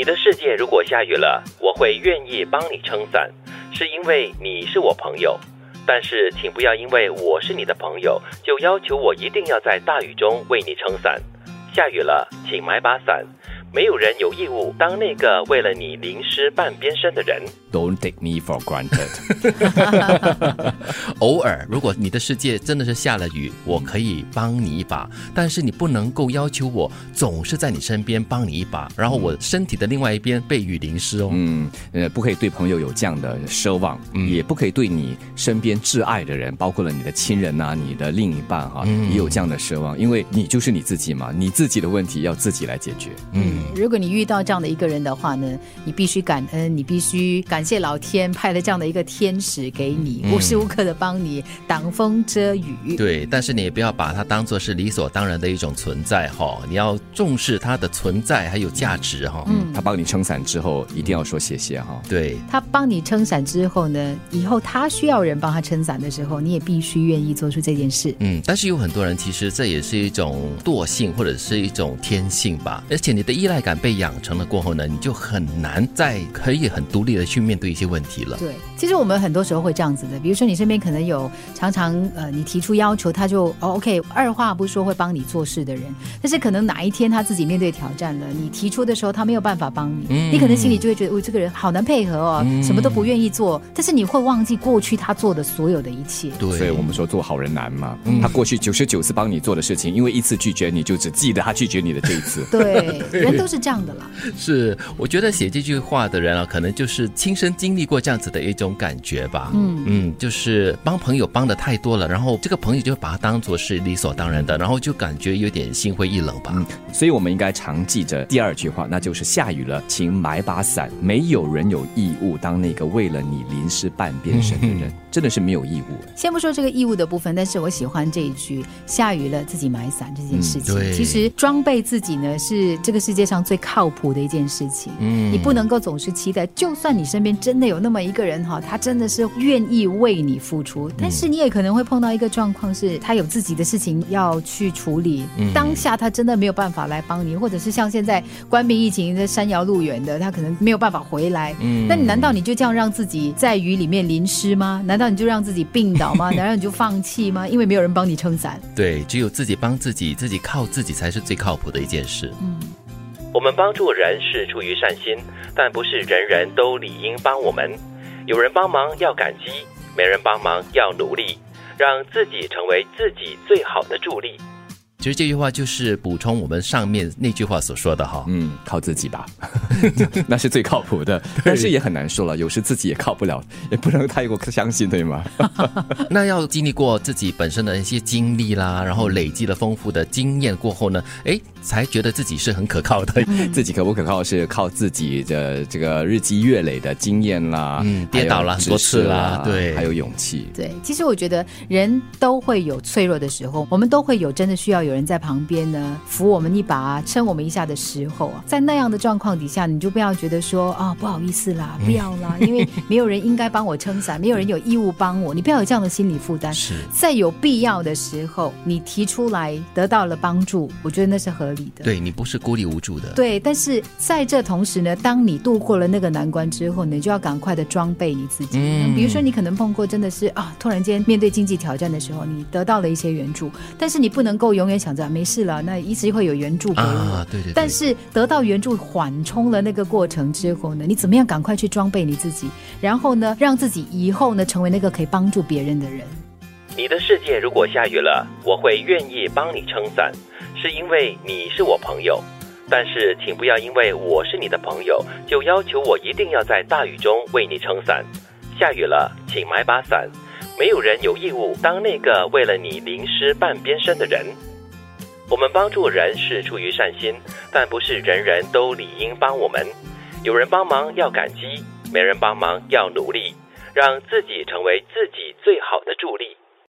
你的世界如果下雨了，我会愿意帮你撑伞，是因为你是我朋友。但是，请不要因为我是你的朋友，就要求我一定要在大雨中为你撑伞。下雨了，请买把伞。没有人有义务当那个为了你淋湿半边身的人。Don't take me for granted。偶尔，如果你的世界真的是下了雨，我可以帮你一把，但是你不能够要求我总是在你身边帮你一把，然后我身体的另外一边被雨淋湿哦。嗯，呃，不可以对朋友有这样的奢望，也不可以对你身边挚爱的人，包括了你的亲人呐、你的另一半哈，也有这样的奢望，因为你就是你自己嘛，你自己的问题要自己来解决。嗯，如果你遇到这样的一个人的话呢，你必须感恩，你必须感谢老天派了这样的一个天使给你，无时无刻的帮你挡风遮雨。对，但是你也不要把它当做是理所当然的一种存在哈，你要重视它的存在还有价值哈。嗯，他帮你撑伞之后，一定要说谢谢哈。对，他帮你撑伞之后呢，以后他需要人帮他撑伞的时候，你也必须愿意做出这件事。嗯，但是有很多人其实这也是一种惰性或者是一种天性吧，而且你的依赖感被养成了过后呢，你就很难再可以很独立的去面对一些问题了。对，其实我们很多时候会这样子的，比如说你身边可能有常常呃，你提出要求，他就哦 OK，二话不说会帮你做事的人，但是可能哪一天他自己面对挑战了，你提出的时候他没有办法帮你，你可能心里就会觉得，哦，这个人好难配合哦，什么都不愿意做，但是你会忘记过去他做的所有的一切。对，所以我们说做好人难嘛，他过去九十九次帮你做的事情，因为一次拒绝你就只记得他拒绝你的这一次。对，人 都是这样的啦。是，我觉得写这句话的人啊，可能就是亲身经历过这样子的一种感觉吧。嗯嗯，就是帮朋友帮的太多了，然后这个朋友就把他当做是理所当然的，然后就感觉有点心灰意冷吧。嗯，所以我们应该常记着第二句话，那就是下雨了，请买把伞。没有人有义务当那个为了你淋湿半边身的人，真的是没有义务。先不说这个义务的部分，但是我喜欢这一句“下雨了，自己买伞”这件事情。对其实装备自己呢，是这个世界上最靠谱的一件事情。嗯，你不能够总是期待，就算你身边真的有那么一个人哈，他真的是愿意为你付出，但是你也可能会碰到一个状况，是他有自己的事情要去处理，当下他真的没有办法来帮你，或者是像现在关闭疫情在山遥路远的，他可能没有办法回来。嗯，那你难道你就这样让自己在雨里面淋湿吗？难道你就让自己病倒吗？难道你就放弃吗？因为没有人帮你撑伞。对，只有自己帮自己，自己靠自己才是最靠谱的一件事。我们帮助人是出于善心，但不是人人都理应帮我们。有人帮忙要感激，没人帮忙要努力，让自己成为自己最好的助力。其实这句话就是补充我们上面那句话所说的哈。嗯，靠自己吧，那是最靠谱的。但是也很难说了，有时自己也靠不了，也不能太过相信，对吗？那要经历过自己本身的一些经历啦，然后累积了丰富的经验过后呢，哎，才觉得自己是很可靠的。自己可不可靠是靠自己的这个日积月累的经验啦，嗯，跌倒了很多次啦，对，还有勇气。对，其实我觉得人都会有脆弱的时候，我们都会有真的需要有人在旁边呢扶我们一把、撑我们一下的时候啊。在那样的状况底下，你就不要觉得说啊不好意思啦，不要啦，因为没有人应该帮我撑伞，没有人有义务帮我，你不要有这样的心理负担。是在有必要的时候，你提出来得到了帮助，我觉得那是合理的。对你不是孤立无助的。对，但是在这同时呢，当你度过了那个难关之后呢，你就要赶快的装备你自己。嗯比如说，你可能碰过真的是啊，突然间面对经济挑战的时候，你得到了一些援助，但是你不能够永远想着没事了，那一直会有援助给我。啊，对对对。但是得到援助缓冲了那个过程之后呢，你怎么样赶快去装备你自己，然后呢，让自己以后呢成为那个可以帮助别人的人。你的世界如果下雨了，我会愿意帮你撑伞，是因为你是我朋友。但是，请不要因为我是你的朋友，就要求我一定要在大雨中为你撑伞。下雨了，请买把伞。没有人有义务当那个为了你淋湿半边身的人。我们帮助人是出于善心，但不是人人都理应帮我们。有人帮忙要感激，没人帮忙要努力，让自己成为自己最好的助力。